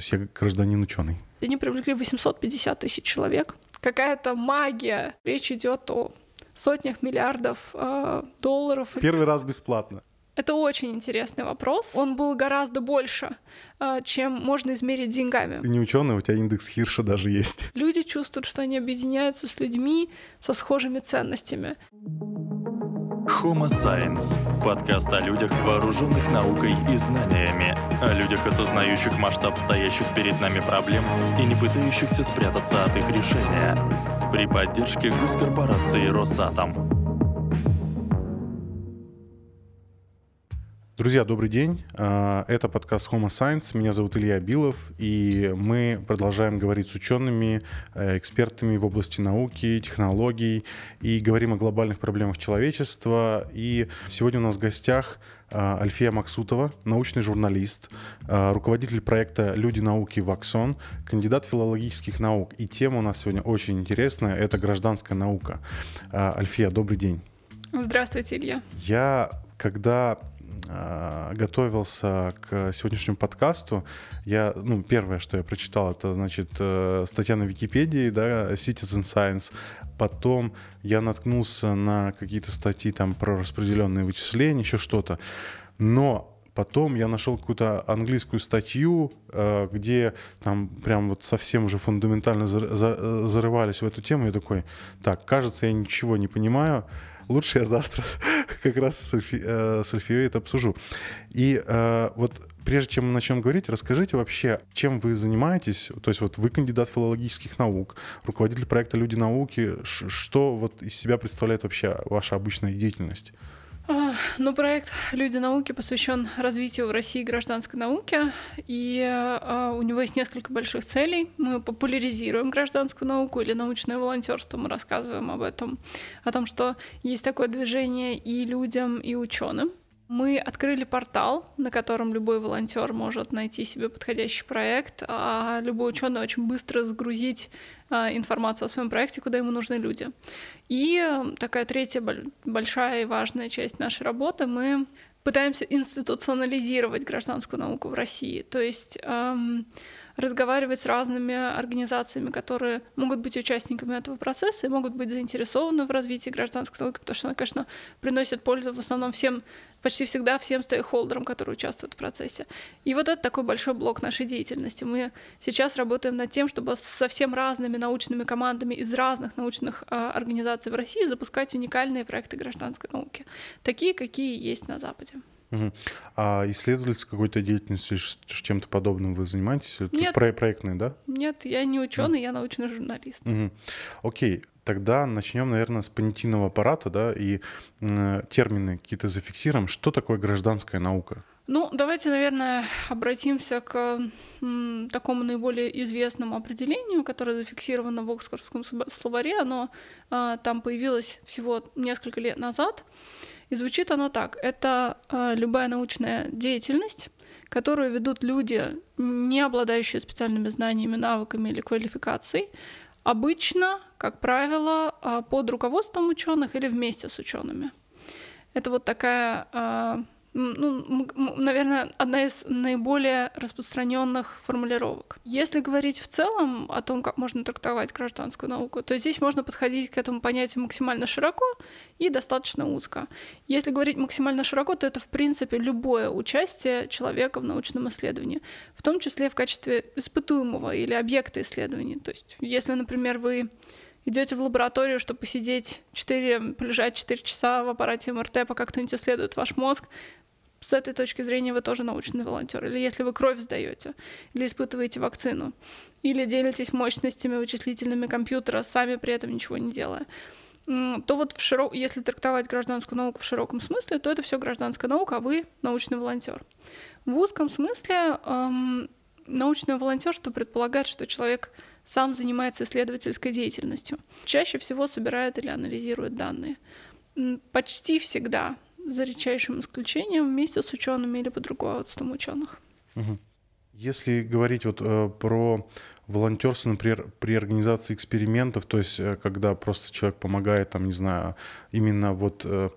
есть я гражданин ученый. Они привлекли 850 тысяч человек. Какая-то магия. Речь идет о сотнях миллиардов э, долларов. Первый раз бесплатно. Это очень интересный вопрос. Он был гораздо больше, э, чем можно измерить деньгами. Ты не ученый, у тебя индекс Хирша даже есть. Люди чувствуют, что они объединяются с людьми со схожими ценностями. Homo Science – подкаст о людях, вооруженных наукой и знаниями, о людях, осознающих масштаб стоящих перед нами проблем и не пытающихся спрятаться от их решения. При поддержке госкорпорации «Росатом». Друзья, добрый день. А, это подкаст Homo Science. Меня зовут Илья Билов, и мы продолжаем говорить с учеными, э, экспертами в области науки, технологий, и говорим о глобальных проблемах человечества. И сегодня у нас в гостях а, Альфия Максутова, научный журналист, а, руководитель проекта «Люди науки Ваксон», кандидат филологических наук. И тема у нас сегодня очень интересная — это гражданская наука. Альфия, добрый день. Здравствуйте, Илья. Я, когда готовился к сегодняшнему подкасту, я, ну, первое, что я прочитал, это, значит, э, статья на Википедии, да, Citizen Science. Потом я наткнулся на какие-то статьи там про распределенные вычисления, еще что-то. Но Потом я нашел какую-то английскую статью, э, где там прям вот совсем уже фундаментально зарывались в эту тему. Я такой, так, кажется, я ничего не понимаю лучше я завтра как раз с, э, Альфией это обсужу. И э, вот прежде чем мы начнем говорить, расскажите вообще, чем вы занимаетесь. То есть вот вы кандидат филологических наук, руководитель проекта «Люди науки». Что вот из себя представляет вообще ваша обычная деятельность? Ну, проект «Люди науки» посвящен развитию в России гражданской науки, и э, у него есть несколько больших целей. Мы популяризируем гражданскую науку или научное волонтерство, мы рассказываем об этом, о том, что есть такое движение и людям, и ученым. Мы открыли портал, на котором любой волонтер может найти себе подходящий проект, а любой ученый очень быстро загрузить а, информацию о своем проекте, куда ему нужны люди. И такая третья большая и важная часть нашей работы мы пытаемся институционализировать гражданскую науку в России. То есть эм, разговаривать с разными организациями, которые могут быть участниками этого процесса и могут быть заинтересованы в развитии гражданской науки, потому что она, конечно, приносит пользу в основном всем, почти всегда всем стейкхолдерам, которые участвуют в процессе. И вот это такой большой блок нашей деятельности. Мы сейчас работаем над тем, чтобы совсем разными научными командами из разных научных э, организаций в России запускать уникальные проекты гражданской науки, такие, какие есть на Западе. Угу. А исследовательской какой-то деятельностью, чем-то подобным вы занимаетесь? Нет. Про проектные, да? Нет, я не ученый, mm. я научный журналист. Угу. Окей, тогда начнем, наверное, с понятийного аппарата, да, и э, термины какие-то зафиксируем. Что такое гражданская наука? Ну, давайте, наверное, обратимся к м, такому наиболее известному определению, которое зафиксировано в Оксфордском словаре. Оно э, там появилось всего несколько лет назад. И звучит оно так. Это э, любая научная деятельность, которую ведут люди, не обладающие специальными знаниями, навыками или квалификацией, обычно, как правило, э, под руководством ученых или вместе с учеными. Это вот такая э, ну, наверное, одна из наиболее распространенных формулировок. Если говорить в целом о том, как можно трактовать гражданскую науку, то здесь можно подходить к этому понятию максимально широко и достаточно узко. Если говорить максимально широко, то это, в принципе, любое участие человека в научном исследовании, в том числе в качестве испытуемого или объекта исследований. То есть, если, например, вы идете в лабораторию, чтобы посидеть 4, полежать 4 часа в аппарате МРТ, пока кто-нибудь исследует ваш мозг, с этой точки зрения вы тоже научный волонтер. Или если вы кровь сдаете, или испытываете вакцину, или делитесь мощностями вычислительными компьютера, сами при этом ничего не делая, то вот в широк... если трактовать гражданскую науку в широком смысле, то это все гражданская наука, а вы научный волонтер. В узком смысле эм, научное волонтерство предполагает, что человек сам занимается исследовательской деятельностью. Чаще всего собирает или анализирует данные. Почти всегда за редчайшим исключением, вместе с учеными или под руководством ученых. Если говорить вот э, про волонтерство, например, при организации экспериментов, то есть э, когда просто человек помогает, там, не знаю, именно вот э,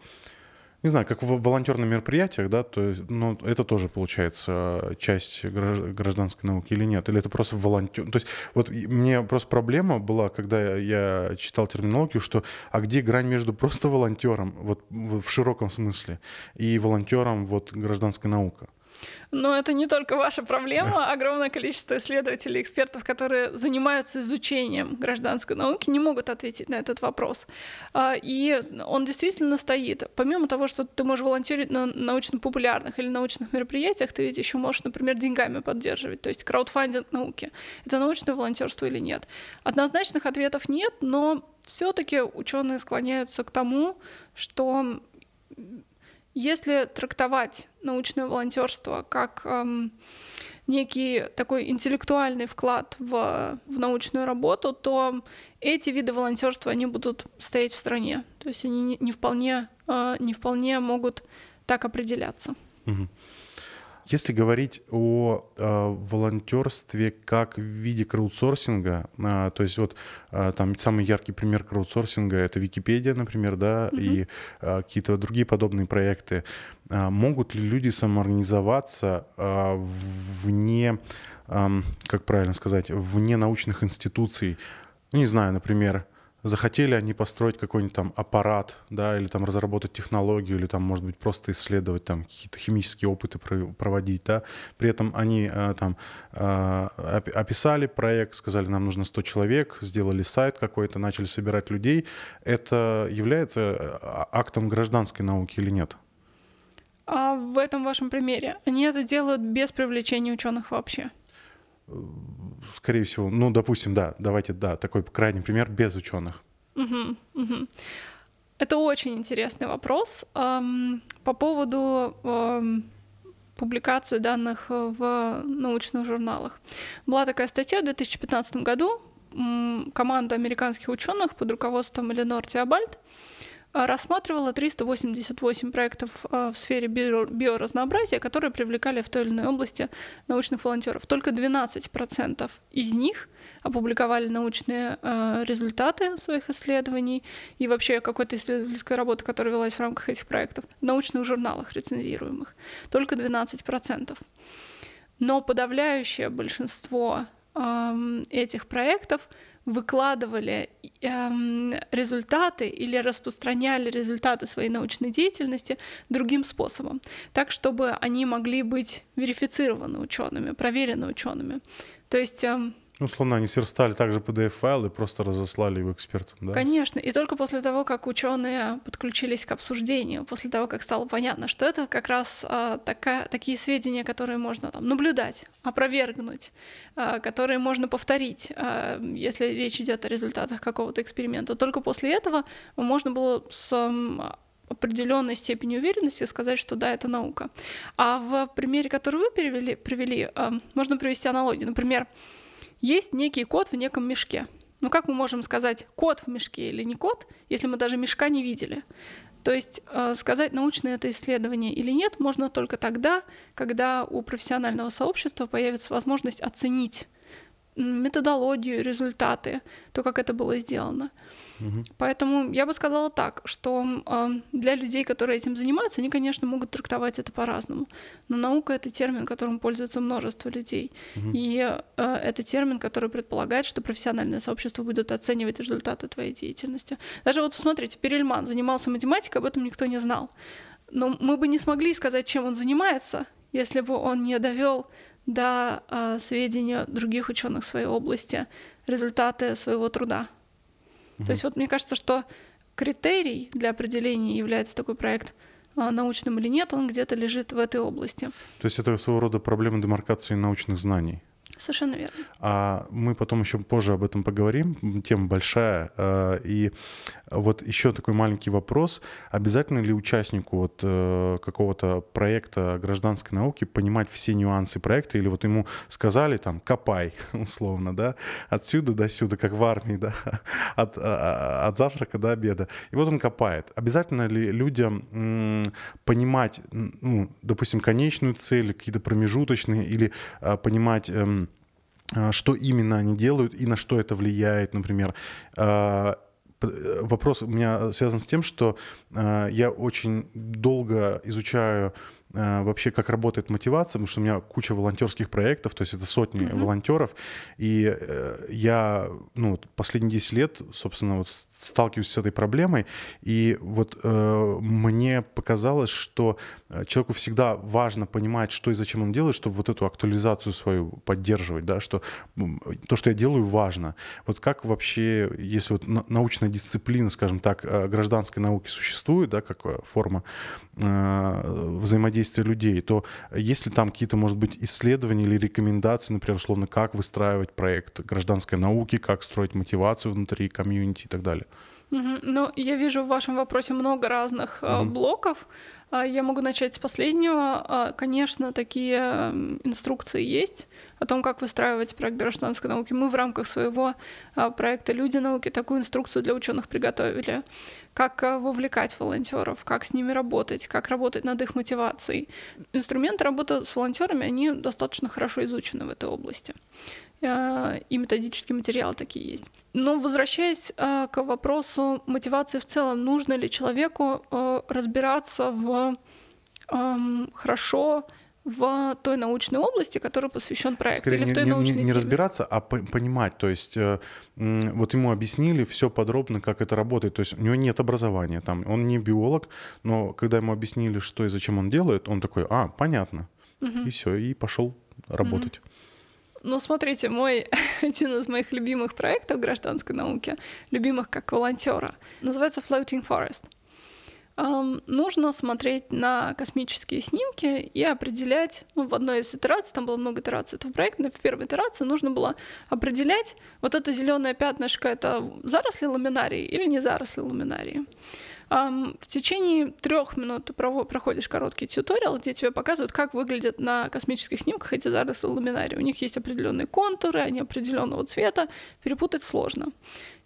не знаю, как в волонтерных мероприятиях, да, то есть, ну, это тоже получается часть гражданской науки или нет? Или это просто волонтер? То есть вот мне просто проблема была, когда я читал терминологию, что а где грань между просто волонтером, вот в широком смысле, и волонтером вот гражданской науки? Но это не только ваша проблема. Огромное количество исследователей, экспертов, которые занимаются изучением гражданской науки, не могут ответить на этот вопрос. А, и он действительно стоит. Помимо того, что ты можешь волонтерить на научно-популярных или научных мероприятиях, ты ведь еще можешь, например, деньгами поддерживать. То есть краудфандинг науки. Это научное волонтерство или нет? Однозначных ответов нет, но все-таки ученые склоняются к тому, что если трактовать научное волонтерство как эм, некий такой интеллектуальный вклад в, в научную работу, то эти виды волонтерства они будут стоять в стране. То есть они не, не, вполне, э, не вполне могут так определяться. Угу. Если говорить о э, волонтерстве как в виде краудсорсинга, э, то есть вот э, там самый яркий пример краудсорсинга это Википедия, например, да, mm-hmm. и э, какие-то другие подобные проекты. Э, могут ли люди самоорганизоваться э, вне, э, как правильно сказать, вне научных институций? Ну, не знаю, например, захотели они построить какой-нибудь там аппарат, да, или там разработать технологию, или там, может быть, просто исследовать там какие-то химические опыты проводить, да. При этом они э, там э, описали проект, сказали, нам нужно 100 человек, сделали сайт какой-то, начали собирать людей. Это является э, актом гражданской науки или нет? А в этом вашем примере они это делают без привлечения ученых вообще? Скорее всего, ну, допустим, да, давайте, да, такой крайний пример без ученых. Угу, угу. Это очень интересный вопрос. По поводу публикации данных в научных журналах. Была такая статья в 2015 году. Команда американских ученых под руководством Эленор Теобальд рассматривала 388 проектов а, в сфере биоразнообразия, которые привлекали в той или иной области научных волонтеров. Только 12% из них опубликовали научные а, результаты своих исследований и вообще какой-то исследовательской работы, которая велась в рамках этих проектов, в научных журналах рецензируемых. Только 12%. Но подавляющее большинство этих проектов выкладывали эм, результаты или распространяли результаты своей научной деятельности другим способом, так чтобы они могли быть верифицированы учеными, проверены учеными. То есть эм, ну, условно, они сверстали также PDF-файл и просто разослали его экспертам, да? Конечно. И только после того, как ученые подключились к обсуждению, после того, как стало понятно, что это как раз а, такая, такие сведения, которые можно там, наблюдать, опровергнуть, а, которые можно повторить, а, если речь идет о результатах какого-то эксперимента. Только после этого можно было с определенной степени уверенности сказать, что да, это наука. А в примере, который вы привели, привели можно привести аналогию. Например, есть некий кот в неком мешке. Ну как мы можем сказать, кот в мешке или не кот, если мы даже мешка не видели? То есть э, сказать, научное это исследование или нет, можно только тогда, когда у профессионального сообщества появится возможность оценить методологию, результаты, то, как это было сделано. Поэтому я бы сказала так, что э, для людей, которые этим занимаются, они, конечно, могут трактовать это по-разному. Но наука это термин, которым пользуется множество людей. Угу. И э, это термин, который предполагает, что профессиональное сообщество будет оценивать результаты твоей деятельности. Даже вот посмотрите, Перельман занимался математикой, об этом никто не знал. Но мы бы не смогли сказать, чем он занимается, если бы он не довел до э, сведения других ученых своей области результаты своего труда. Угу. То есть вот мне кажется, что критерий для определения является такой проект а, научным или нет, он где-то лежит в этой области. То есть это своего рода проблема демаркации научных знаний. Совершенно верно. А мы потом еще позже об этом поговорим. Тема большая. А, и вот еще такой маленький вопрос. Обязательно ли участнику вот э, какого-то проекта гражданской науки понимать все нюансы проекта? Или вот ему сказали там «копай», условно, да, отсюда до сюда, как в армии, да, от, а, от завтрака до обеда. И вот он копает. Обязательно ли людям понимать, ну, допустим, конечную цель, какие-то промежуточные, или а, понимать что именно они делают и на что это влияет, например, вопрос у меня связан с тем, что я очень долго изучаю Э, вообще, как работает мотивация, потому что у меня куча волонтерских проектов, то есть это сотни mm-hmm. волонтеров, и э, я, ну, последние 10 лет, собственно, вот сталкиваюсь с этой проблемой, и вот э, мне показалось, что э, человеку всегда важно понимать, что и зачем он делает, чтобы вот эту актуализацию свою поддерживать, да, что то, что я делаю, важно. Вот как вообще, если вот научная дисциплина, скажем так, гражданской науки существует, да, как форма э, взаимодействия взаимодействия людей, то есть ли там какие-то, может быть, исследования или рекомендации, например, условно, как выстраивать проект гражданской науки, как строить мотивацию внутри комьюнити и так далее? Угу. Ну, я вижу в вашем вопросе много разных угу. блоков. А, я могу начать с последнего. А, конечно, такие инструкции есть о том, как выстраивать проект гражданской науки. Мы в рамках своего проекта «Люди науки» такую инструкцию для ученых приготовили как вовлекать волонтеров, как с ними работать, как работать над их мотивацией. Инструменты работы с волонтерами, они достаточно хорошо изучены в этой области. Э, и методические материалы такие есть. Но возвращаясь э, к вопросу мотивации в целом, нужно ли человеку разбираться в эм, хорошо в той научной области, которая посвящен проекту. Скорее, или в той не, научной не, не разбираться, а по понимать. То есть э, вот ему объяснили все подробно, как это работает. То есть у него нет образования там, он не биолог, но когда ему объяснили, что и зачем он делает, он такой, а, понятно. Угу. И все, и пошел работать. Угу. Ну, смотрите, мой один из моих любимых проектов гражданской науки, любимых как волонтера, называется Floating Forest нужно смотреть на космические снимки и определять, ну, в одной из итераций, там было много итераций этого проекта, в первой итерации нужно было определять, вот это зеленое пятнышко, это заросли ламинарии или не заросли ламинарии. В течение трех минут ты проходишь короткий тьюториал, где тебе показывают, как выглядят на космических снимках эти заросли ламинарии. У них есть определенные контуры, они определенного цвета, перепутать сложно.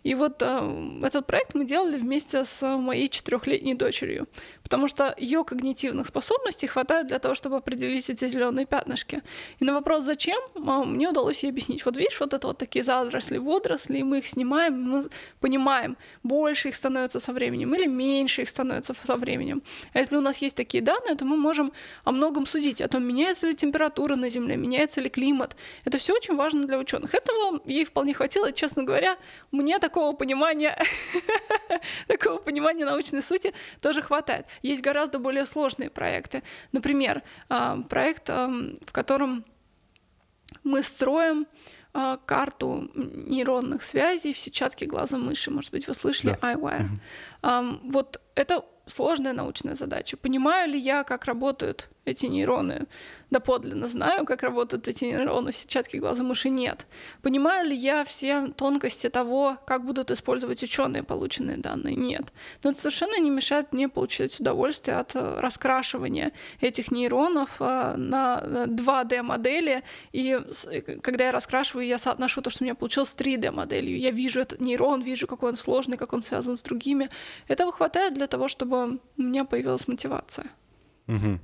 И вот э, этот проект мы делали вместе с моей четырехлетней дочерью, потому что ее когнитивных способностей хватает для того, чтобы определить эти зеленые пятнышки. И на вопрос «зачем?» мне удалось ей объяснить. Вот видишь, вот это вот такие заросли, водоросли, мы их снимаем, мы понимаем, больше их становится со временем или меньше их становится со временем. А если у нас есть такие данные, то мы можем о многом судить, о том, меняется ли температура на Земле, меняется ли климат. Это все очень важно для ученых. Этого ей вполне хватило, честно говоря, мне такого понимания, такого понимания научной сути тоже хватает. Есть гораздо более сложные проекты. Например, а, проект, в котором мы строим а, карту нейронных связей в сетчатке глаза мыши. Может быть, вы слышали да. iWire. Mm-hmm. Вот это сложная научная задача. Понимаю ли я, как работают эти нейроны? доподлинно знаю, как работают эти нейроны в сетчатке глаза мыши, нет. Понимаю ли я все тонкости того, как будут использовать ученые полученные данные? Нет. Но это совершенно не мешает мне получать удовольствие от э, раскрашивания этих нейронов э, на 2D-модели. И э, когда я раскрашиваю, я соотношу то, что у меня получилось с 3D-моделью. Я вижу этот нейрон, вижу, какой он сложный, как он связан с другими. Этого хватает для того, чтобы у меня появилась мотивация. Угу.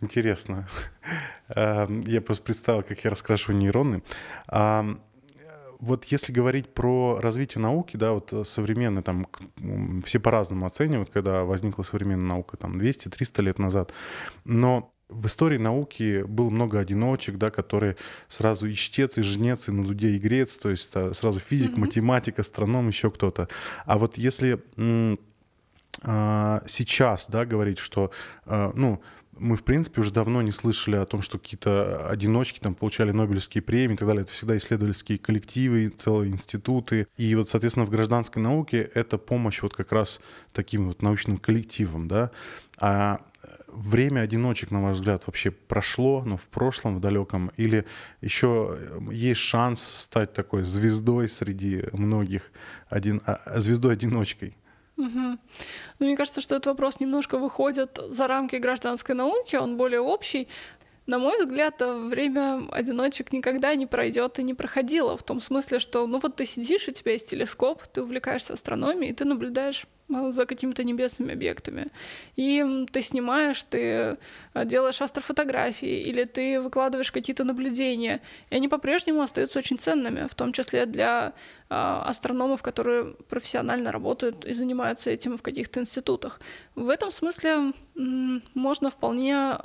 Интересно. Эм, я просто представил, как я раскрашиваю нейроны. Вот если говорить про развитие науки, да, вот современные, там, все по-разному оценивают, когда возникла современная наука, там, 200-300 лет назад. Но в истории науки было много одиночек, да, которые сразу и чтец, и жнец, и на дуде, и грец, то есть сразу физик, mm-hmm. математик, астроном, еще кто-то. А вот если а, сейчас, да, говорить, что, а, ну, мы, в принципе, уже давно не слышали о том, что какие-то одиночки там получали Нобелевские премии и так далее. Это всегда исследовательские коллективы, целые институты. И вот, соответственно, в гражданской науке это помощь вот как раз таким вот научным коллективам, да. А время одиночек, на ваш взгляд, вообще прошло, ну, в прошлом, в далеком, или еще есть шанс стать такой звездой среди многих, один, звездой-одиночкой? Угу. Ну, мне кажется, что этот вопрос немножко выходит за рамки гражданской науки, он более общий. На мой взгляд, время одиночек никогда не пройдет и не проходило. В том смысле, что ну вот ты сидишь, у тебя есть телескоп, ты увлекаешься астрономией, ты наблюдаешь э, за какими-то небесными объектами. И ты снимаешь, ты э, делаешь астрофотографии, или ты выкладываешь какие-то наблюдения. И они по-прежнему остаются очень ценными, в том числе для а, астрономов, которые профессионально работают и занимаются этим в каких-то институтах. В этом смысле можно вполне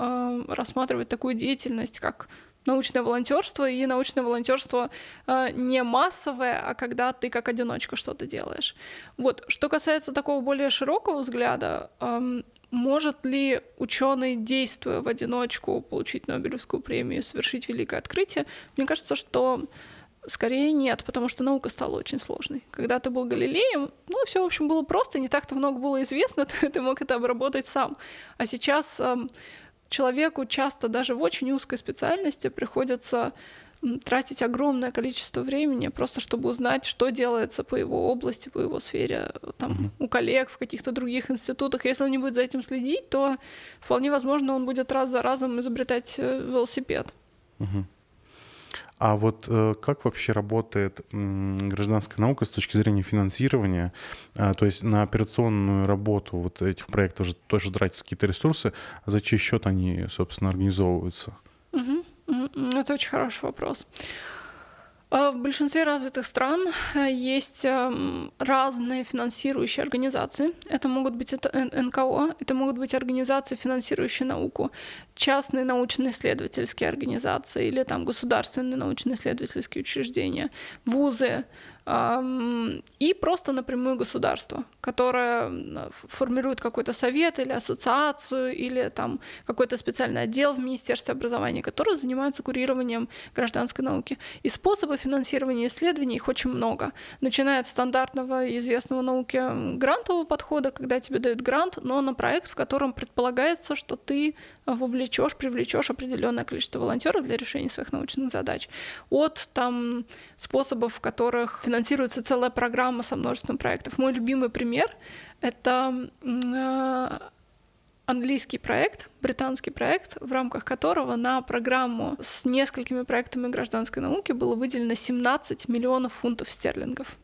рассматривать такую деятельность, как научное волонтерство, и научное волонтерство э, не массовое, а когда ты как одиночка что-то делаешь. Вот. Что касается такого более широкого взгляда, э, может ли ученый, действуя в одиночку, получить Нобелевскую премию, совершить великое открытие? Мне кажется, что Скорее нет, потому что наука стала очень сложной. Когда ты был Галилеем, ну, все, в общем, было просто, не так-то много было известно, ты, ты мог это обработать сам. А сейчас эм, человеку часто даже в очень узкой специальности приходится тратить огромное количество времени просто чтобы узнать, что делается по его области, по его сфере, там, угу. у коллег в каких-то других институтах. Если он не будет за этим следить, то вполне возможно он будет раз за разом изобретать э, велосипед. Угу. А вот э, как вообще работает гражданская наука с точки зрения финансирования? А, то есть на операционную работу вот этих проектов же тоже тратятся какие-то ресурсы. А за чей счет они, собственно, организовываются? Угу. Это очень хороший вопрос. А в большинстве развитых стран э, есть эм, разные финансирующие организации. Это могут быть НКО, это могут быть организации, финансирующие науку, частные научно-исследовательские организации или там государственные научно-исследовательские учреждения, вузы, и просто напрямую государство, которое формирует какой-то совет или ассоциацию, или там какой-то специальный отдел в Министерстве образования, который занимается курированием гражданской науки. И способы финансирования исследований их очень много. Начиная от стандартного известного науки грантового подхода, когда тебе дают грант, но на проект, в котором предполагается, что ты вовлечешь, привлечешь определенное количество волонтеров для решения своих научных задач. От там способов, в которых финансируется целая программа со множеством проектов. Мой любимый пример — это э, английский проект, британский проект, в рамках которого на программу с несколькими проектами гражданской науки было выделено 17 миллионов фунтов стерлингов.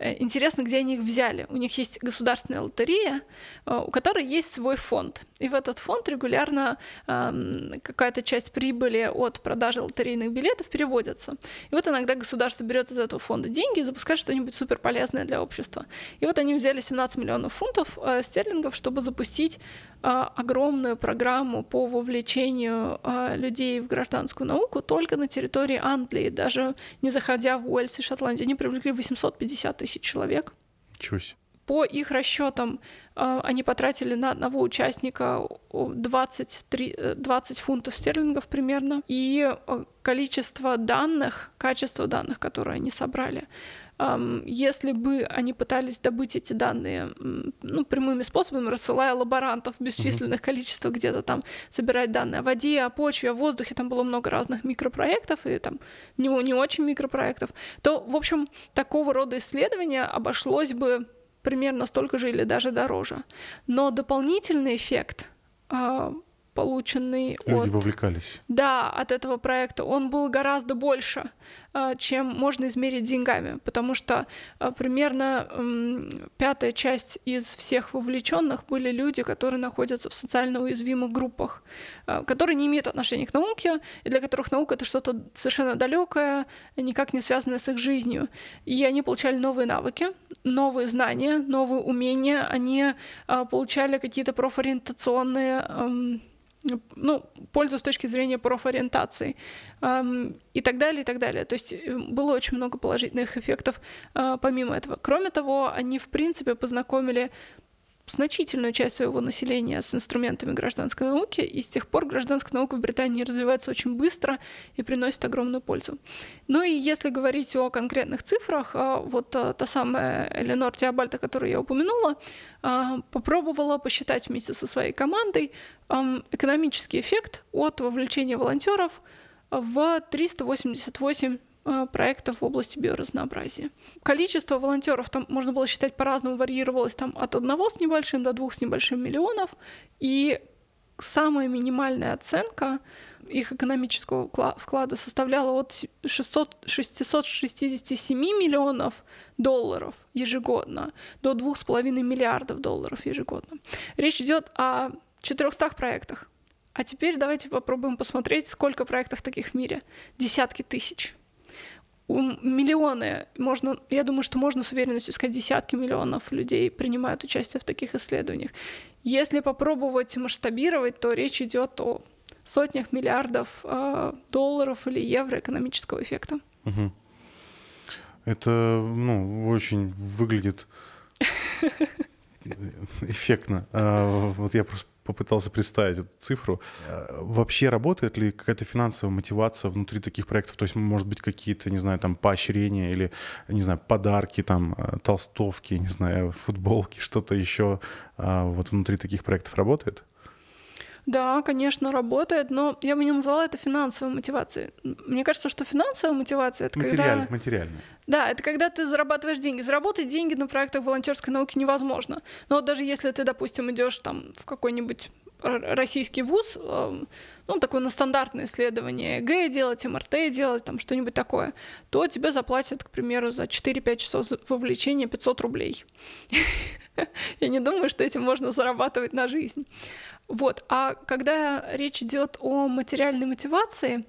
Э, интересно, где они их взяли. У них есть государственная лотерея, э, у которой есть свой фонд. И в этот фонд регулярно какая-то часть прибыли от продажи лотерейных билетов переводится. И вот иногда государство берет из этого фонда деньги и запускает что-нибудь суперполезное для общества. И вот они взяли 17 миллионов фунтов э, стерлингов, чтобы запустить огромную программу по вовлечению людей в гражданскую науку только на территории Англии, даже не заходя в Уэльс и Шотландию. Они привлекли 850 тысяч тысяч человек. Чусь. По их расчетам э, они потратили на одного участника 23, 20 э, фунтов стерлингов примерно. И э, количество данных, качество данных, которые они собрали, если бы они пытались добыть эти данные ну, прямыми способами, рассылая лаборантов в бесчисленных количествах где-то там собирать данные о воде, о почве, о воздухе, там было много разных микропроектов и там не, не очень микропроектов, то, в общем, такого рода исследования обошлось бы примерно столько же или даже дороже. Но дополнительный эффект а, полученный Люди от... вовлекались. Да, от этого проекта, он был гораздо больше, а, чем можно измерить деньгами, потому что а, примерно пятая часть из всех вовлеченных были люди, которые находятся в социально уязвимых группах, а, которые не имеют отношения к науке, и для которых наука это что-то совершенно далекое, никак не связанное с их жизнью. И они получали новые навыки, новые знания, новые умения, они получали какие-то профориентационные ну, пользу с точки зрения профориентации эм, и так далее, и так далее. То есть э, было очень много положительных эффектов э, помимо этого. Кроме того, они, в принципе, познакомили значительную часть своего населения с инструментами гражданской науки, и с тех пор гражданская наука в Британии развивается очень быстро и приносит огромную пользу. Ну и если говорить о конкретных цифрах, а, вот а, та самая Эленор Теобальта, которую я упомянула, а, попробовала посчитать вместе со своей командой экономический эффект от вовлечения волонтеров в 388 Э, проектов в области биоразнообразия. Количество волонтеров там можно было считать по-разному, варьировалось там от одного с небольшим до двух с небольшим миллионов. И самая минимальная оценка их экономического вклада составляла от 600, 667 миллионов долларов ежегодно до 2,5 миллиардов долларов ежегодно. Речь идет о 400 проектах. А теперь давайте попробуем посмотреть, сколько проектов таких в мире. Десятки тысяч. Миллионы, можно, я думаю, что можно с уверенностью сказать, десятки миллионов людей принимают участие в таких исследованиях. Если попробовать масштабировать, то речь идет о сотнях миллиардов э, долларов или евро экономического эффекта. Угу. Это, ну, очень выглядит эффектно. А, вот я просто попытался представить эту цифру. А, вообще работает ли какая-то финансовая мотивация внутри таких проектов? То есть, может быть, какие-то, не знаю, там поощрения или, не знаю, подарки, там, а, толстовки, не знаю, футболки, что-то еще вот внутри таких проектов работает? Да, конечно, работает, но я бы не назвала это финансовой мотивацией. Мне кажется, что финансовая мотивация это Материаль, когда... Материальная. Да, это когда ты зарабатываешь деньги. Заработать деньги на проектах волонтерской науки невозможно. Но вот даже если ты, допустим, идешь там в какой-нибудь российский вуз, эм, ну, такое на стандартное исследование ЭГЭ делать, МРТ делать, там что-нибудь такое, то тебе заплатят, к примеру, за 4-5 часов вовлечения 500 рублей. Я не думаю, что этим можно зарабатывать на жизнь. Вот. А когда речь идет о материальной мотивации,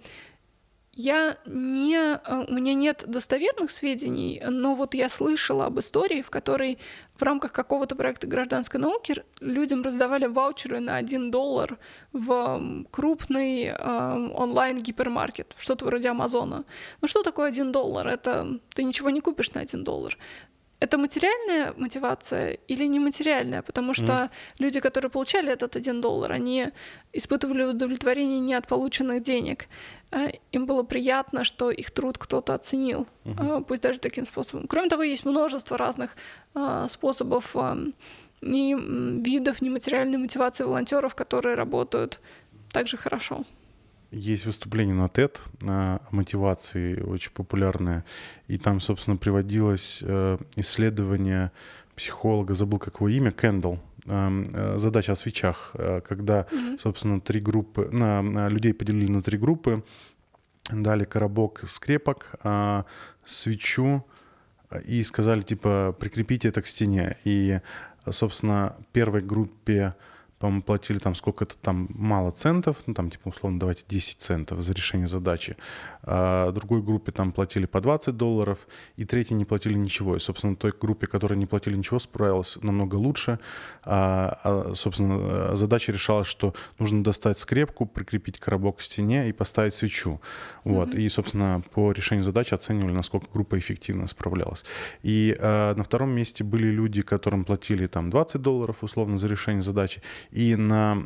я не, э, у меня нет достоверных сведений, но вот я слышала об истории, в которой в рамках какого-то проекта гражданской науки людям раздавали ваучеры на 1 доллар в крупный э, онлайн-гипермаркет, что-то вроде Амазона. Ну что такое 1 доллар? Это ты ничего не купишь на 1 доллар это материальная мотивация или нематериальная? Потому что mm. люди, которые получали этот один доллар, они испытывали удовлетворение не от полученных денег. А им было приятно, что их труд кто-то оценил, mm-hmm. пусть даже таким способом. Кроме того, есть множество разных а, способов и видов нематериальной мотивации волонтеров, которые работают также хорошо. Есть выступление на TED о мотивации, очень популярное. И там, собственно, приводилось э, исследование психолога, забыл как его имя, Кэндалл. Э, задача о свечах, э, когда, собственно, три группы, на, людей поделили на три группы, дали коробок скрепок, а, свечу и сказали, типа, прикрепите это к стене. И, собственно, первой группе по-моему, платили там сколько-то там мало центов, ну там типа условно давайте 10 центов за решение задачи. А другой группе там платили по 20 долларов, и третьей не платили ничего. И, собственно, той группе, которая не платили ничего, справилась намного лучше. А, а, собственно, задача решалась, что нужно достать скрепку, прикрепить коробок к стене и поставить свечу. Вот. Mm-hmm. И, собственно, по решению задачи оценивали, насколько группа эффективно справлялась. И а, на втором месте были люди, которым платили там 20 долларов условно за решение задачи, и на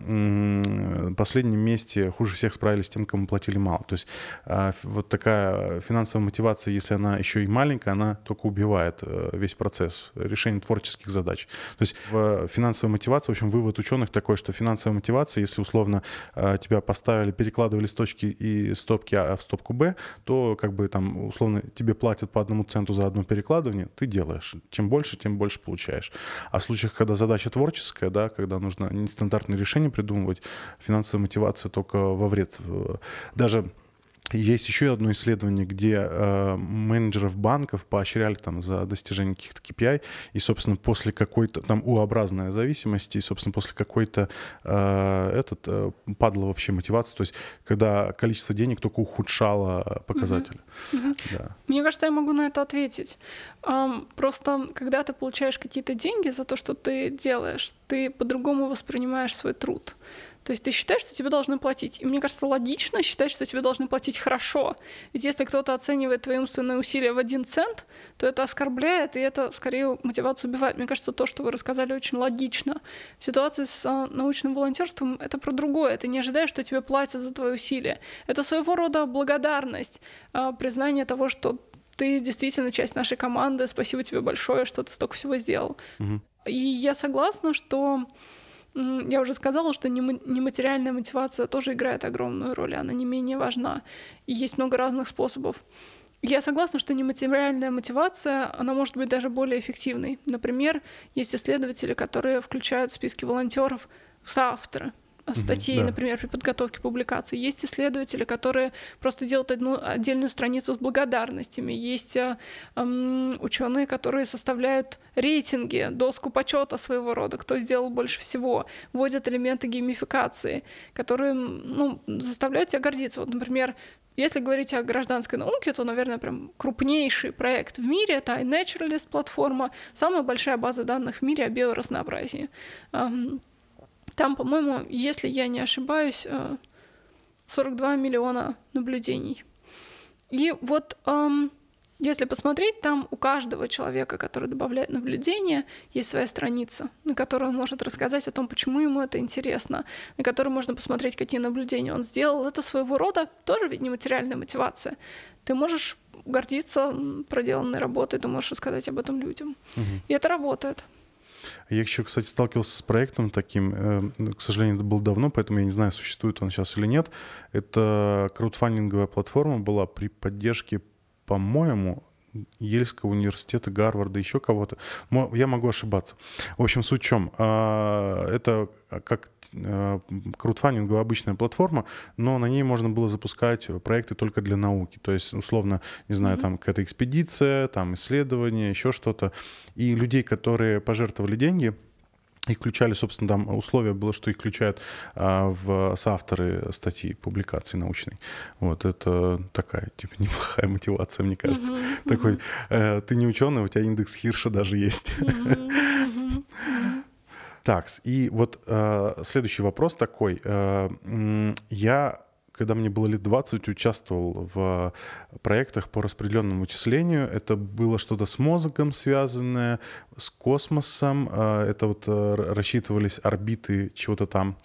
последнем месте хуже всех справились тем, кому платили мало. То есть а, вот такая финансовая мотивация, если она еще и маленькая, она только убивает э, весь процесс решения творческих задач. То есть в финансовой мотивации, в общем, вывод ученых такой, что финансовая мотивация, если условно э, тебя поставили, перекладывали с точки и стопки А в стопку Б, то как бы там условно тебе платят по одному центу за одно перекладывание, ты делаешь. Чем больше, тем больше получаешь. А в случаях, когда задача творческая, да, когда нужно нестандартные решения придумывать, финансовая мотивация только во вред. Даже есть еще одно исследование, где э, менеджеров банков поощряли там за достижение каких-то KPI, и, собственно, после какой-то там U-образная зависимости, и, собственно, после какой-то э, этот э, падала вообще мотивация, то есть когда количество денег только ухудшало показатели. Угу. Угу. Да. Мне кажется, я могу на это ответить. Um, просто когда ты получаешь какие-то деньги за то, что ты делаешь, ты по-другому воспринимаешь свой труд. То есть ты считаешь, что тебе должны платить. И мне кажется, логично считать, что тебе должны платить хорошо. Ведь если кто-то оценивает твои умственные усилия в один цент, то это оскорбляет, и это скорее мотивацию убивает. Мне кажется, то, что вы рассказали, очень логично. В ситуации с а, научным волонтерством это про другое. Ты не ожидаешь, что тебе платят за твои усилия. Это своего рода благодарность, а, признание того, что ты действительно часть нашей команды, спасибо тебе большое, что ты столько всего сделал. Угу. И я согласна, что я уже сказала, что нематериальная мотивация тоже играет огромную роль, она не менее важна. И есть много разных способов. Я согласна, что нематериальная мотивация, она может быть даже более эффективной. Например, есть исследователи, которые включают в списки волонтеров соавторы статей, да. например, при подготовке публикации. Есть исследователи, которые просто делают одну отдельную страницу с благодарностями. Есть э, э, ученые, которые составляют рейтинги, доску почета своего рода, кто сделал больше всего, вводят элементы геймификации, которые ну, заставляют тебя гордиться. Вот, например, если говорить о гражданской науке, то, наверное, прям крупнейший проект в мире — это iNaturalist платформа, самая большая база данных в мире о биоразнообразии. Там, по-моему, если я не ошибаюсь, 42 э, миллиона наблюдений. И вот если посмотреть, там у каждого человека, который добавляет наблюдение, есть своя страница, на которой он может рассказать о том, почему ему это интересно, на которой можно посмотреть, какие наблюдения он сделал. Это своего рода тоже ведь не материальная мотивация. Ты можешь гордиться проделанной работой, ты можешь рассказать об этом людям. Угу. И это работает. Я еще, кстати, сталкивался с проектом таким, э, ну, к сожалению, это было давно, поэтому я не знаю, существует он сейчас или нет. Это краудфандинговая платформа была при поддержке по-моему, Ельского университета, Гарварда, еще кого-то. Я могу ошибаться. В общем, суть в чем? А, это как э, краудфандинговая обычная платформа, но на ней можно было запускать проекты только для науки. То есть, условно, не знаю, mm-hmm. там какая-то экспедиция, там исследование, еще что-то. И людей, которые пожертвовали деньги, их включали, собственно, там условие было, что их включают а, в соавторы статьи, публикации научной. Вот это такая, типа, неплохая мотивация, мне кажется. Mm-hmm. Такой, э, ты не ученый, у тебя индекс Хирша даже есть. Mm-hmm. Так, и вот э, следующий вопрос такой. Э, я когда мне было лет 20, участвовал в проектах по распределенному вычислению. Это было что-то с мозгом связанное, с космосом. А, это вот э, рассчитывались орбиты чего-то там.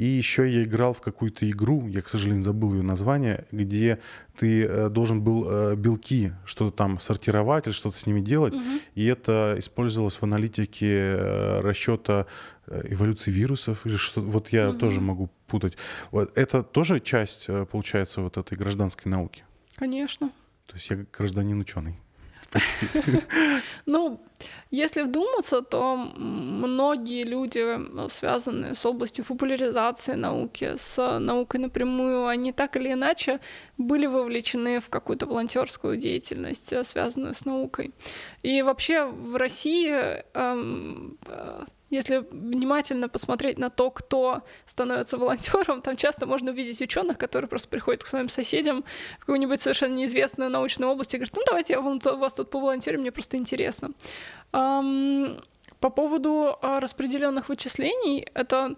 И еще я играл в какую-то игру, я, к сожалению, забыл ее название, где ты э, должен был э, белки что-то там сортировать или что-то с ними делать. Угу. И это использовалось в аналитике расчета эволюции вирусов или что. Вот я угу. тоже могу путать. Вот это тоже часть, получается, вот этой гражданской науки. Конечно. То есть я гражданин ученый почти. Ну, если вдуматься, то многие люди, связанные с областью популяризации науки, с наукой напрямую, они так или иначе были вовлечены в какую-то волонтерскую деятельность, связанную с наукой. И вообще в России эм, если внимательно посмотреть на то, кто становится волонтером, там часто можно увидеть ученых, которые просто приходят к своим соседям в какую-нибудь совершенно неизвестную научную область и говорят, ну давайте я вам, вас тут по волонтере, мне просто интересно. По поводу а, распределенных вычислений, это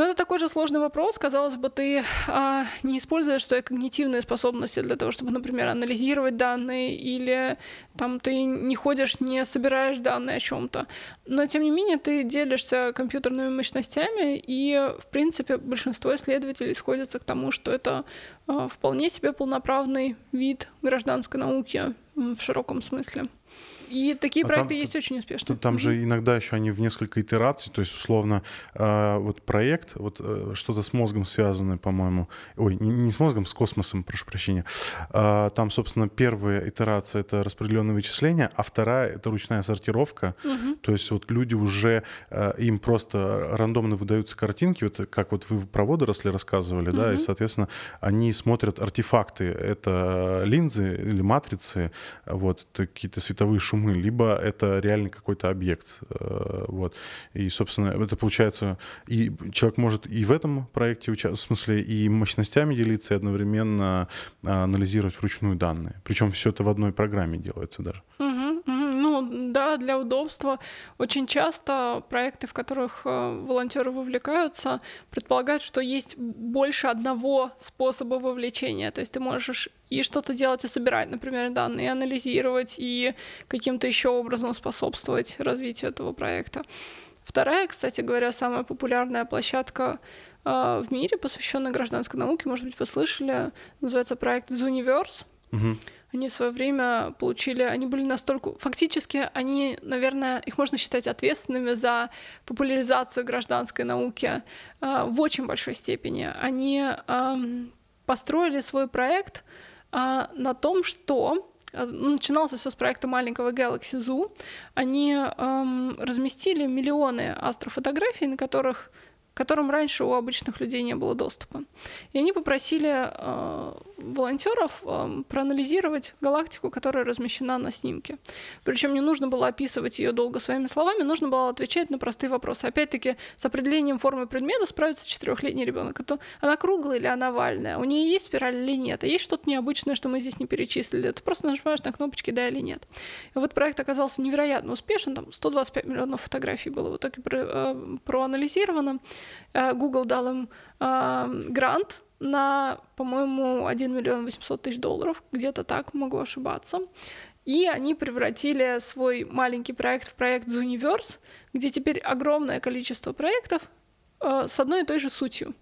но это такой же сложный вопрос. Казалось бы, ты а, не используешь свои когнитивные способности для того, чтобы, например, анализировать данные, или там ты не ходишь, не собираешь данные о чем-то. Но тем не менее ты делишься компьютерными мощностями, и в принципе большинство исследователей сходятся к тому, что это а, вполне себе полноправный вид гражданской науки в широком смысле. И такие а проекты там, есть очень успешные. Там же иногда еще они в несколько итераций, то есть условно э, вот проект, вот э, что-то с мозгом связанное, по-моему, ой, не, с мозгом, с космосом, прошу прощения. Э, там, собственно, первая итерация это распределенное вычисление, а вторая это ручная сортировка. Угу. То есть вот люди уже э, им просто рандомно выдаются картинки, вот как вот вы про водоросли рассказывали, угу. да, и соответственно они смотрят артефакты, это линзы или матрицы, вот какие-то световые шумы шумы, либо это реально какой-то объект. Э, вот. И, собственно, это получается, и человек может и в этом проекте участвовать, в смысле, и мощностями делиться, и одновременно а, анализировать вручную данные. Причем все это в одной программе делается даже. Ну, для удобства. Очень часто проекты, в которых э, волонтеры вовлекаются, предполагают, что есть больше одного способа вовлечения. То есть ты можешь и что-то делать и собирать, например, данные, и анализировать, и каким-то еще образом способствовать развитию этого проекта. Вторая, кстати говоря, самая популярная площадка э, в мире, посвященная гражданской науке, может быть, вы слышали, называется проект Zooniverse. Угу. Они в свое время получили, они были настолько, фактически они, наверное, их можно считать ответственными за популяризацию гражданской науки э, в очень большой степени. Они э, построили свой проект э, на том, что ну, начиналось все с проекта маленького Galaxy Zoo. Они эм, разместили миллионы астрофотографий, на которых которым раньше у обычных людей не было доступа. И они попросили э, волонтеров э, проанализировать галактику, которая размещена на снимке. Причем не нужно было описывать ее долго своими словами, нужно было отвечать на простые вопросы. Опять-таки, с определением формы предмета справится четырехлетний ребенок. Это, она круглая или она овальная? У нее есть спираль или нет? А есть что-то необычное, что мы здесь не перечислили? Ты просто нажимаешь на кнопочки «да» или «нет». И вот проект оказался невероятно успешен. Там 125 миллионов фотографий было в итоге э, проанализировано. Google дал им э, грант на, по-моему, 1 миллион 800 тысяч долларов, где-то так, могу ошибаться. И они превратили свой маленький проект в проект Zooniverse, где теперь огромное количество проектов э, с одной и той же сутью.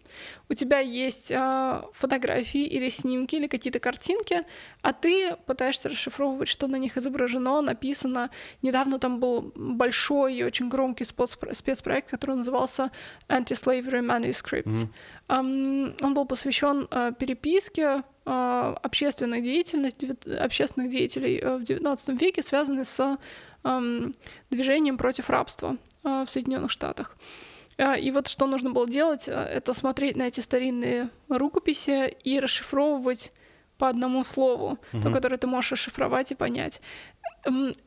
У тебя есть э, фотографии или снимки или какие-то картинки, а ты пытаешься расшифровывать, что на них изображено, написано. Недавно там был большой и очень громкий спецпроект, который назывался Anti-Slavery Manuscripts. Mm-hmm. Он был посвящен э, переписке э, общественных, деятельности, общественных деятелей э, в XIX веке, связанной с э, движением против рабства э, в Соединенных Штатах. А, и вот что нужно было делать, а, это смотреть на эти старинные рукописи и расшифровывать по одному слову, угу. то, которое ты можешь расшифровать и понять.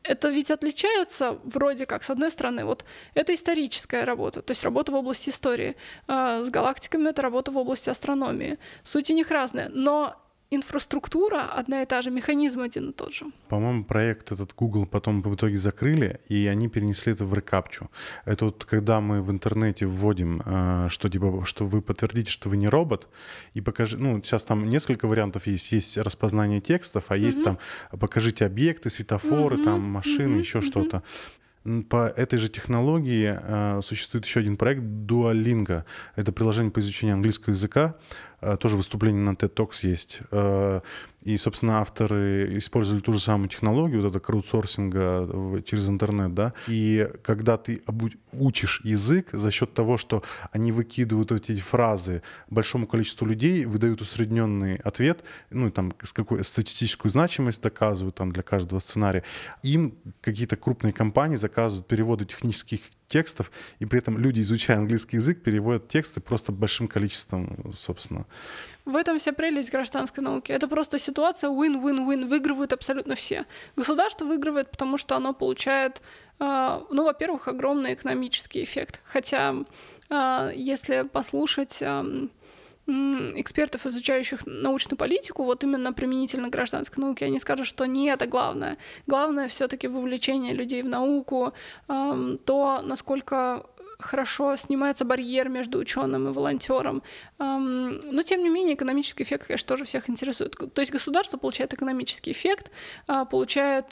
Это ведь отличается вроде как, с одной стороны, вот это историческая работа, то есть работа в области истории. А, с галактиками это работа в области астрономии. Суть у них разная, но инфраструктура одна и та же, механизм один и тот же. По-моему, проект этот Google потом в итоге закрыли, и они перенесли это в рекапчу. Это вот когда мы в интернете вводим, э, что типа, что вы подтвердите, что вы не робот, и покажи, ну, сейчас там несколько вариантов есть. Есть распознание текстов, а есть mm-hmm. там покажите объекты, светофоры, mm-hmm. там машины, mm-hmm. еще mm-hmm. что-то. По этой же технологии э, существует еще один проект Duolingo. Это приложение по изучению английского языка. Э, тоже выступление на TED Talks есть. Э, и, собственно, авторы использовали ту же самую технологию, вот это краудсорсинга через интернет, да. И когда ты учишь язык за счет того, что они выкидывают эти фразы большому количеству людей, выдают усредненный ответ, ну, там, с какой статистическую значимость доказывают там для каждого сценария, им какие-то крупные компании заказывают переводы технических текстов, и при этом люди, изучая английский язык, переводят тексты просто большим количеством, собственно. В этом вся прелесть гражданской науки. Это просто ситуация win-win-win. Выигрывают абсолютно все. Государство выигрывает, потому что оно получает, а, ну, во-первых, огромный экономический эффект. Хотя, а, если послушать экспертов, изучающих научную политику, вот именно применительно гражданской науке, они скажут, что не это главное. Главное все-таки вовлечение людей в науку, то, насколько хорошо снимается барьер между ученым и волонтером. Но, тем не менее, экономический эффект, конечно, тоже всех интересует. То есть государство получает экономический эффект, а, получает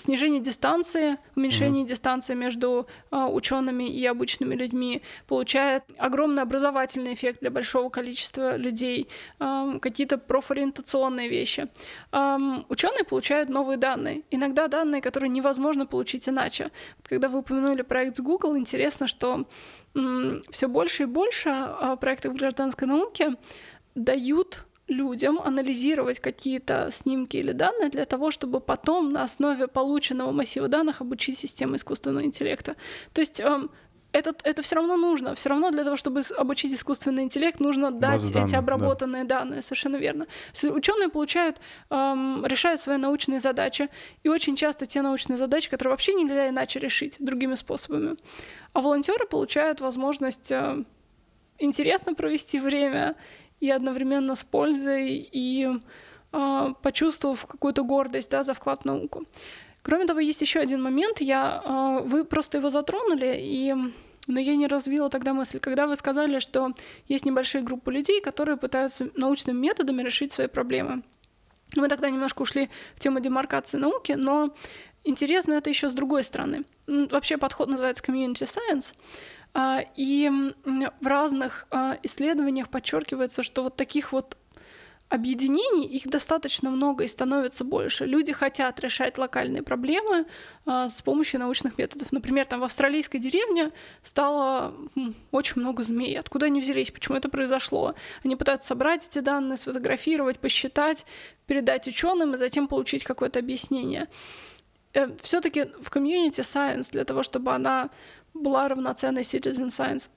снижение дистанции, уменьшение mm-hmm. дистанции между а, учеными и обычными людьми, получает огромный образовательный эффект для большого количества людей, какие-то профориентационные вещи. Ученые получают новые данные, иногда данные, которые невозможно получить иначе. Когда вы упомянули проект с Google, интересно, что все больше и больше а, проектов гражданской науки дают людям анализировать какие-то снимки или данные для того, чтобы потом на основе полученного массива данных обучить систему искусственного интеллекта. То есть это, это все равно нужно. Все равно для того, чтобы обучить искусственный интеллект, нужно дать Базы эти обработанные да. данные. Совершенно верно. Ученые получают, эм, решают свои научные задачи, и очень часто те научные задачи, которые вообще нельзя иначе решить другими способами. А волонтеры получают возможность э, интересно провести время и одновременно с пользой и э, почувствовав какую-то гордость да, за вклад в науку. Кроме того, есть еще один момент. Я, э, вы просто его затронули, и но я не развила тогда мысль, когда вы сказали, что есть небольшие группы людей, которые пытаются научными методами решить свои проблемы. Мы тогда немножко ушли в тему демаркации науки, но интересно это еще с другой стороны. Вообще подход называется community science. А, и в разных а, исследованиях подчеркивается, что вот таких вот объединений, их достаточно много и становится больше. Люди хотят решать локальные проблемы а, с помощью научных методов. Например, там в австралийской деревне стало очень много змей. Откуда они взялись? Почему это произошло? Они пытаются собрать эти данные, сфотографировать, посчитать, передать ученым и затем получить какое-то объяснение. Э, Все-таки в комьюнити science для того, чтобы она была равноценной citizen science,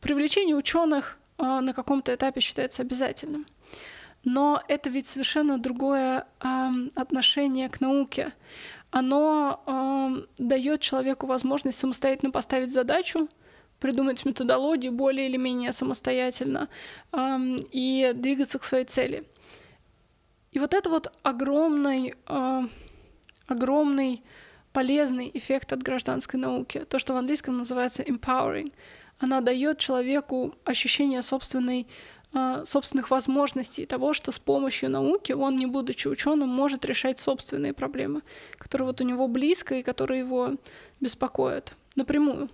привлечение ученых а, на каком-то этапе считается обязательным. Но это ведь совершенно другое отношение к науке. Оно дает человеку возможность самостоятельно поставить задачу, придумать методологию более или менее самостоятельно и двигаться к своей цели. И вот это вот огромный, огромный полезный эффект от гражданской науки, то, что в английском называется empowering. Она дает человеку ощущение собственной собственных возможностей того, что с помощью науки он, не будучи ученым, может решать собственные проблемы, которые вот у него близко и которые его беспокоят напрямую.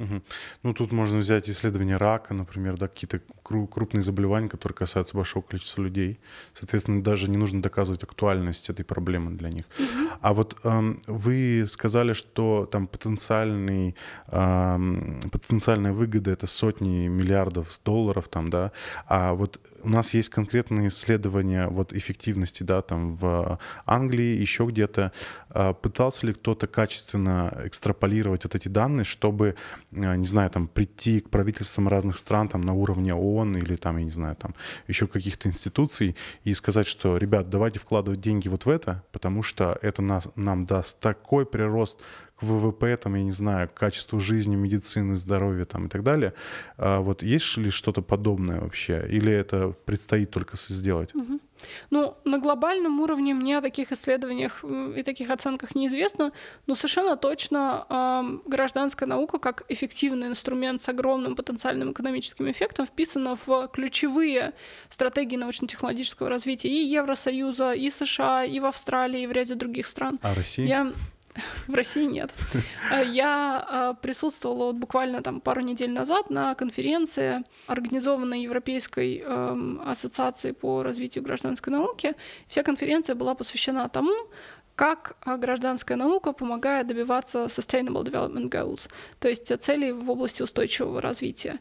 Угу. Ну, тут можно взять исследование рака, например, да, какие-то крупные заболевания, которые касаются большого количества людей. Соответственно, даже не нужно доказывать актуальность этой проблемы для них. Угу. А вот эм, вы сказали, что там потенциальный, эм, потенциальная выгода — это сотни миллиардов долларов, там, да, а вот у нас есть конкретные исследования вот эффективности, да, там в Англии, еще где-то. А пытался ли кто-то качественно экстраполировать вот эти данные, чтобы, не знаю, там прийти к правительствам разных стран там на уровне ООН или там, я не знаю, там еще каких-то институций и сказать, что, ребят, давайте вкладывать деньги вот в это, потому что это нас, нам даст такой прирост к ВВП, там, я не знаю, к качеству жизни, медицины, здоровья там и так далее. А вот есть ли что-то подобное вообще? Или это предстоит только сделать? Угу. Ну, на глобальном уровне мне о таких исследованиях и таких оценках неизвестно, но совершенно точно э, гражданская наука как эффективный инструмент с огромным потенциальным экономическим эффектом вписана в ключевые стратегии научно-технологического развития и Евросоюза, и США, и в Австралии, и в ряде других стран. А Россия? Я в России нет. А я а, присутствовала вот буквально там пару недель назад на конференции, организованной Европейской эм, ассоциацией по развитию гражданской науки. Вся конференция была посвящена тому, как а, гражданская наука помогает добиваться Sustainable Development Goals, то есть целей в области устойчивого развития.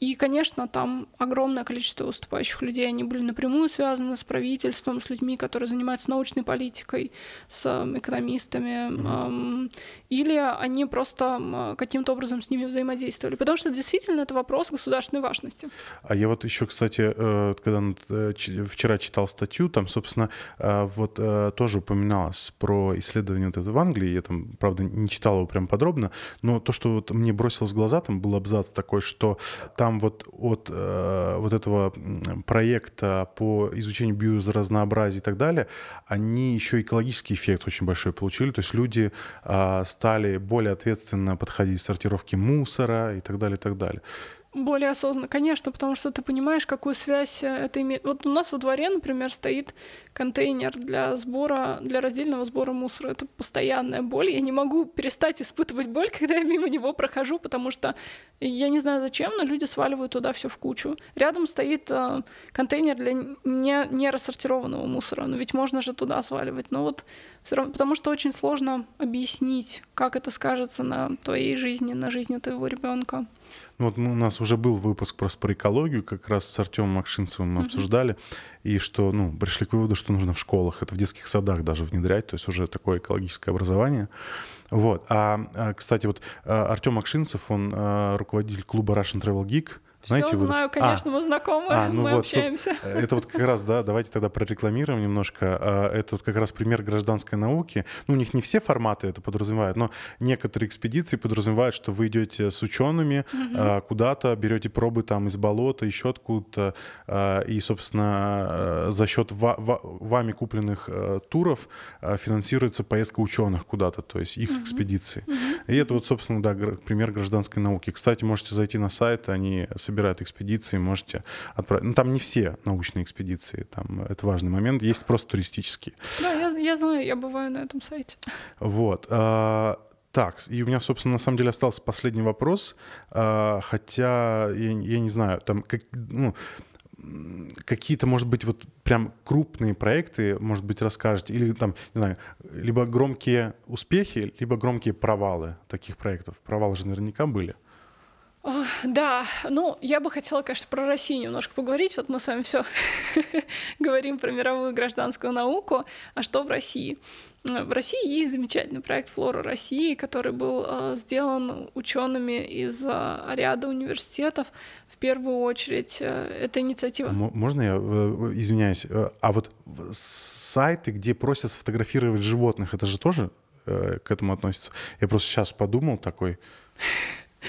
И, конечно, там огромное количество выступающих людей, они были напрямую связаны с правительством, с людьми, которые занимаются научной политикой, с экономистами, или они просто каким-то образом с ними взаимодействовали, потому что действительно это вопрос государственной важности. А я вот еще, кстати, э, когда э, вчера читал статью, там, собственно, э, вот тоже упоминал упоминалось про исследование вот это в Англии, я там, правда, не читал его прям подробно, но то, что вот мне бросилось в глаза, там был абзац такой, что там вот от э, вот этого проекта по изучению биоразнообразия и так далее, они еще экологический эффект очень большой получили, то есть люди э, стали более ответственно подходить к сортировке мусора и так далее, и так далее более осознанно, конечно, потому что ты понимаешь, какую связь э, это имеет. Вот у нас во дворе, например, стоит контейнер для сбора, для раздельного сбора мусора. Это постоянная боль. Я не могу перестать испытывать боль, когда я мимо него прохожу, потому что я не знаю зачем, но люди сваливают туда все в кучу. Рядом стоит э, контейнер для не, не рассортированного мусора. Но ведь можно же туда сваливать. Но вот все равно, потому что очень сложно объяснить, как это скажется на твоей жизни, на жизни твоего ребенка. Ну, вот у нас уже был выпуск просто про экологию, как раз с Артемом Макшинцевым мы обсуждали, и что, ну, пришли к выводу, что нужно в школах, это в детских садах даже внедрять, то есть уже такое экологическое образование. Вот. А, а кстати, вот а, Артем Макшинцев, он а, руководитель клуба Russian Travel Geek, знаете, Все вы... знаю, конечно, а, мы знакомы, а, ну мы вот, общаемся. Это вот как раз, да, давайте тогда прорекламируем немножко. А, это как раз пример гражданской науки. Ну, у них не все форматы это подразумевают, но некоторые экспедиции подразумевают, что вы идете с учеными угу. куда-то, берете пробы там из болота, еще откуда-то, а, и, собственно, за счет вами купленных туров финансируется поездка ученых куда-то, то есть их угу. экспедиции. Угу. И это вот, собственно, да, пример гражданской науки. Кстати, можете зайти на сайт, они собирают экспедиции, можете отправить. Ну, там не все научные экспедиции, там это важный момент, есть просто туристические. Да, я, я знаю, я бываю на этом сайте. Вот. А, так, и у меня, собственно, на самом деле остался последний вопрос, а, хотя я, я не знаю, там как, ну, какие-то, может быть, вот прям крупные проекты, может быть, расскажете, или там, не знаю, либо громкие успехи, либо громкие провалы таких проектов. Провалы же наверняка были. Да, ну, я бы хотела, конечно, про Россию немножко поговорить. Вот мы с вами все говорим про мировую гражданскую науку. А что в России? В России есть замечательный проект «Флора России», который был э, сделан учеными из э, ряда университетов. В первую очередь, э, это инициатива. Можно я извиняюсь? А вот сайты, где просят сфотографировать животных, это же тоже к этому относится? Я просто сейчас подумал такой.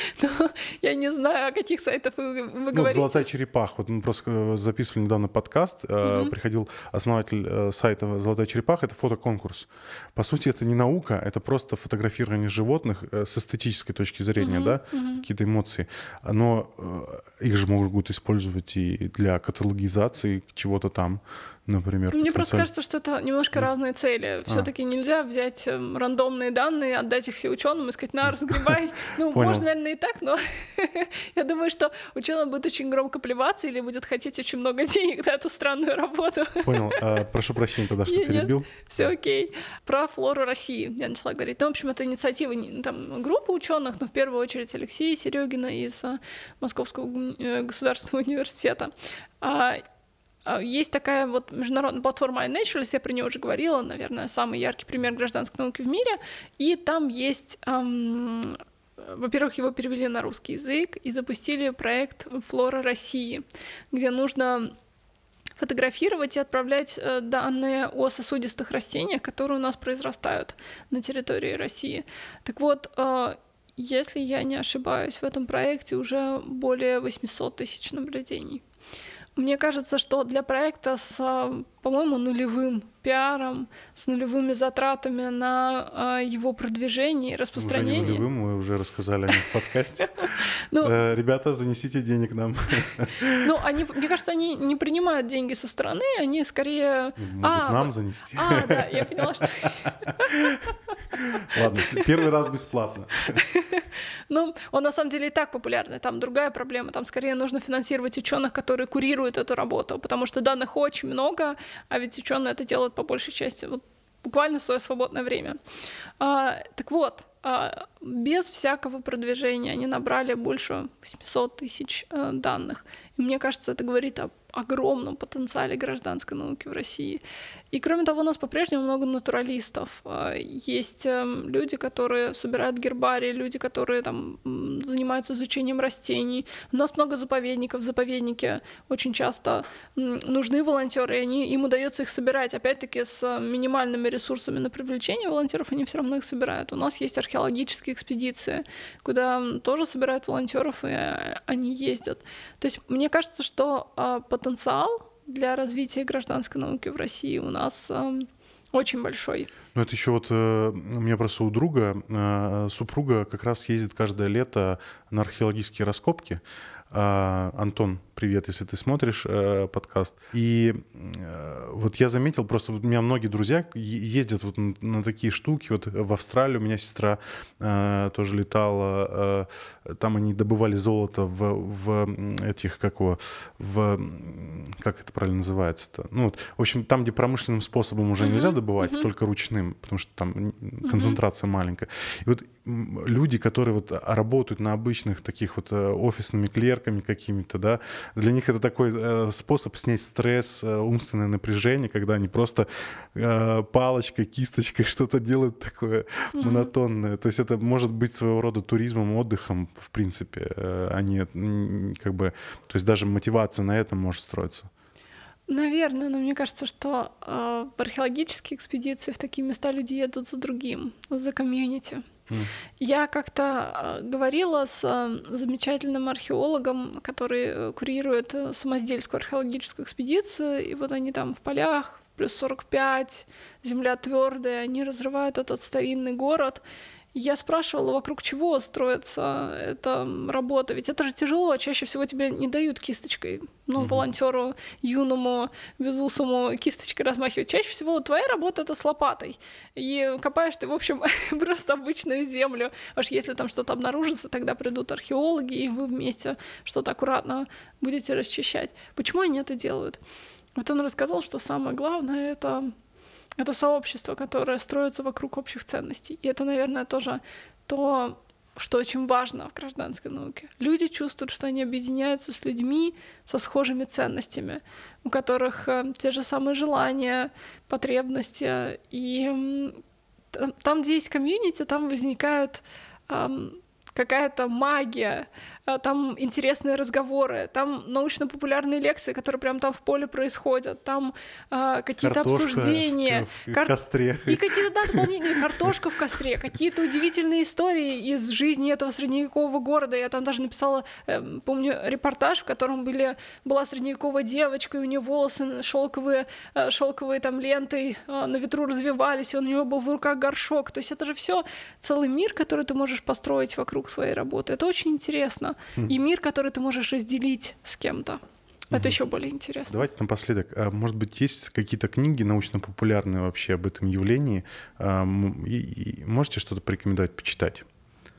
Ну, я не знаю, о каких сайтах вы, вы ну, говорите. «Золотая черепаха». Вот мы просто э, записывали недавно подкаст. Угу. Приходил основатель э, сайта «Золотая черепаха». Это фотоконкурс. По сути, это не наука, это просто фотографирование животных с эстетической точки зрения, угу, да, угу. какие-то эмоции. Но их же могут использовать и для каталогизации чего-то там например. Мне просто кажется, что это немножко разные цели. А. Все-таки нельзя взять эм, рандомные данные, отдать их все ученым и сказать, на, разгребай. Ну, можно, наверное, и так, но я думаю, что ученый будет очень громко плеваться или будет хотеть очень много денег на эту странную работу. Понял. А, прошу прощения тогда, что перебил. Все окей. Про флору России я начала говорить. Ну, в общем, это инициатива там, группы ученых, но в первую очередь Алексея Серегина из э, Московского э, государственного университета. А, есть такая вот международная платформа iNaturalist, я про нее уже говорила, наверное, самый яркий пример гражданской науки в мире. И там есть эм, во-первых, его перевели на русский язык и запустили проект «Флора России», где нужно фотографировать и отправлять э, данные о сосудистых растениях, которые у нас произрастают на территории России. Так вот, э, если я не ошибаюсь, в этом проекте уже более 800 тысяч наблюдений. Мне кажется, что для проекта с, по-моему, нулевым пиаром, с нулевыми затратами на а, его продвижение и распространение. Уже не нулевым, мы уже рассказали о них в подкасте. Ну, э, Ребята, занесите денег нам. Ну, они, мне кажется, они не принимают деньги со стороны, они скорее... Могут а, нам занести. А, да, я поняла, что... Ладно, первый раз бесплатно. Ну, он на самом деле и так популярный. Там другая проблема. Там скорее нужно финансировать ученых, которые курируют эту работу, потому что данных очень много, а ведь ученые это делают по большей части вот буквально в свое свободное время. А, так вот, без всякого продвижения они набрали больше 800 тысяч а, данных. И мне кажется, это говорит о огромном потенциале гражданской науки в России. И кроме того, у нас по-прежнему много натуралистов. А, есть эм, люди, которые собирают гербарии, люди, которые там занимаются изучением растений. У нас много заповедников. Заповедники очень часто нужны волонтеры, и они, им удается их собирать. Опять-таки с минимальными ресурсами на привлечение волонтеров они все равно их собирают. У нас есть археологические экспедиции, куда тоже собирают волонтеров, и а, они ездят. То есть мне кажется, что а, потенциал для развития гражданской науки в России у нас э, очень большой. Ну, это еще вот э, у меня просто у друга э, супруга как раз ездит каждое лето на археологические раскопки. Э, Антон привет, если ты смотришь э, подкаст. И э, вот я заметил, просто у меня многие друзья ездят вот на, на такие штуки. Вот в Австралию у меня сестра э, тоже летала. Э, там они добывали золото в, в этих, как его, в, как это правильно называется-то? Ну вот, в общем, там, где промышленным способом уже нельзя добывать, uh-huh. только ручным, потому что там концентрация маленькая. И вот люди, которые вот работают на обычных таких вот э, офисными клерками какими-то, да, для них это такой э, способ снять стресс, э, умственное напряжение, когда они просто э, палочкой, кисточкой что-то делают такое mm-hmm. монотонное. То есть это может быть своего рода туризмом, отдыхом, в принципе, э, они как бы, то есть даже мотивация на этом может строиться. Наверное, но мне кажется, что э, в археологические экспедиции в такие места люди едут за другим, за комьюнити. Я как-то а, говорила с а, замечательным археологом, который курирует э, самоздельскую археологическую экспедицию, и вот они там в полях, плюс 45, земля твердая, они разрывают этот старинный город, я спрашивала, вокруг чего строится эта работа. Ведь это же тяжело. Чаще всего тебе не дают кисточкой. Ну, угу. волонтеру юному, безусому кисточкой размахивать. Чаще всего твоя работа это с лопатой. И копаешь ты, в общем, просто обычную землю. Аж если там что-то обнаружится, тогда придут археологи, и вы вместе что-то аккуратно будете расчищать. Почему они это делают? Вот он рассказал, что самое главное это это сообщество, которое строится вокруг общих ценностей. И это, наверное, тоже то, что очень важно в гражданской науке. Люди чувствуют, что они объединяются с людьми со схожими ценностями, у которых э, те же самые желания, потребности. И там, где есть комьюнити, там возникают э, какая-то магия, там интересные разговоры, там научно-популярные лекции, которые прям там в поле происходят, там э, какие-то обсуждения. В, в кар... костре. И какие-то, да, дополнительные картошка в костре, какие-то удивительные истории из жизни этого средневекового города. Я там даже написала, э, помню, репортаж, в котором были, была средневековая девочка, и у нее волосы шелковые, э, шелковые там лентой э, на ветру развивались, и у него был в руках горшок. То есть это же все целый мир, который ты можешь построить вокруг своей работы. Это очень интересно и мир, который ты можешь разделить с кем-то. Это еще более интересно. Давайте напоследок. А, может быть, есть какие-то книги научно-популярные вообще об этом явлении? А, и можете что-то порекомендовать почитать?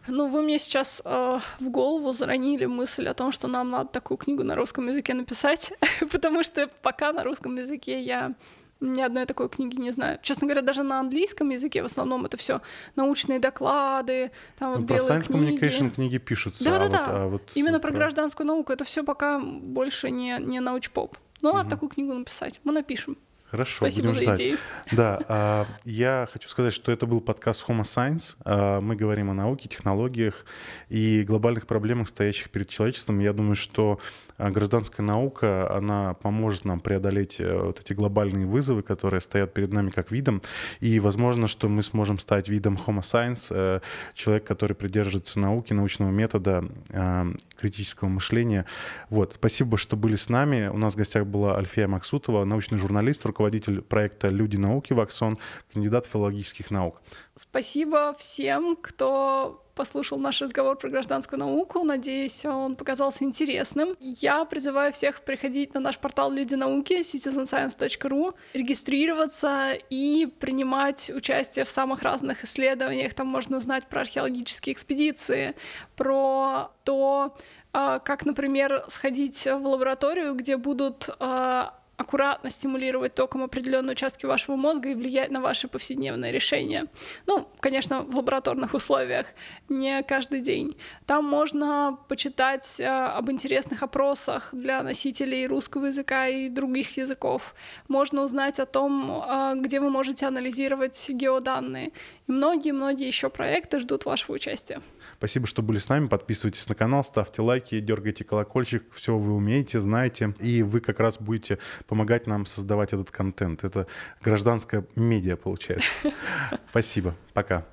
Ну, вы мне сейчас э, в голову заронили мысль о том, что нам надо такую книгу на русском языке написать, потому что пока на русском языке я ни одной такой книги не знаю. Честно говоря, даже на английском языке в основном это все научные доклады, там вот ну, белые про science communication книги пишутся. Да, да, да. Вот, а вот Именно про... про гражданскую науку это все пока больше не, не научпоп. Ну, угу. надо такую книгу написать. Мы напишем. Хорошо, Спасибо будем ждать. Идею. Да, а, я хочу сказать, что это был подкаст Homo Science. А, мы говорим о науке, технологиях и глобальных проблемах, стоящих перед человечеством. Я думаю, что а гражданская наука, она поможет нам преодолеть э, вот эти глобальные вызовы, которые стоят перед нами как видом. И возможно, что мы сможем стать видом Homo Science, э, человек, который придерживается науки, научного метода, э, критического мышления. Вот. Спасибо, что были с нами. У нас в гостях была Альфия Максутова, научный журналист, руководитель проекта «Люди науки» в Аксон, кандидат филологических наук. Спасибо всем, кто послушал наш разговор про гражданскую науку. Надеюсь, он показался интересным. Я призываю всех приходить на наш портал Люди науки citizenscience.ru, регистрироваться и принимать участие в самых разных исследованиях. Там можно узнать про археологические экспедиции, про то, а, как, например, сходить в лабораторию, где будут а, аккуратно стимулировать током определенные участки вашего мозга и влиять на ваши повседневные решения. Ну, конечно, в лабораторных условиях, не каждый день. Там можно почитать э, об интересных опросах для носителей русского языка и других языков. Можно узнать о том, э, где вы можете анализировать геоданные. И многие-многие еще проекты ждут вашего участия. Спасибо, что были с нами. Подписывайтесь на канал, ставьте лайки, дергайте колокольчик. Все вы умеете, знаете. И вы как раз будете помогать нам создавать этот контент. Это гражданская медиа получается. Спасибо. Пока.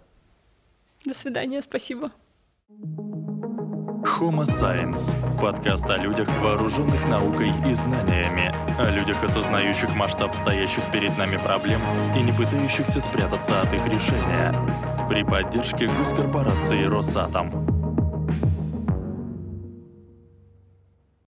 До свидания. Спасибо. Homo Science – подкаст о людях, вооруженных наукой и знаниями, о людях, осознающих масштаб стоящих перед нами проблем и не пытающихся спрятаться от их решения. При поддержке госкорпорации «Росатом».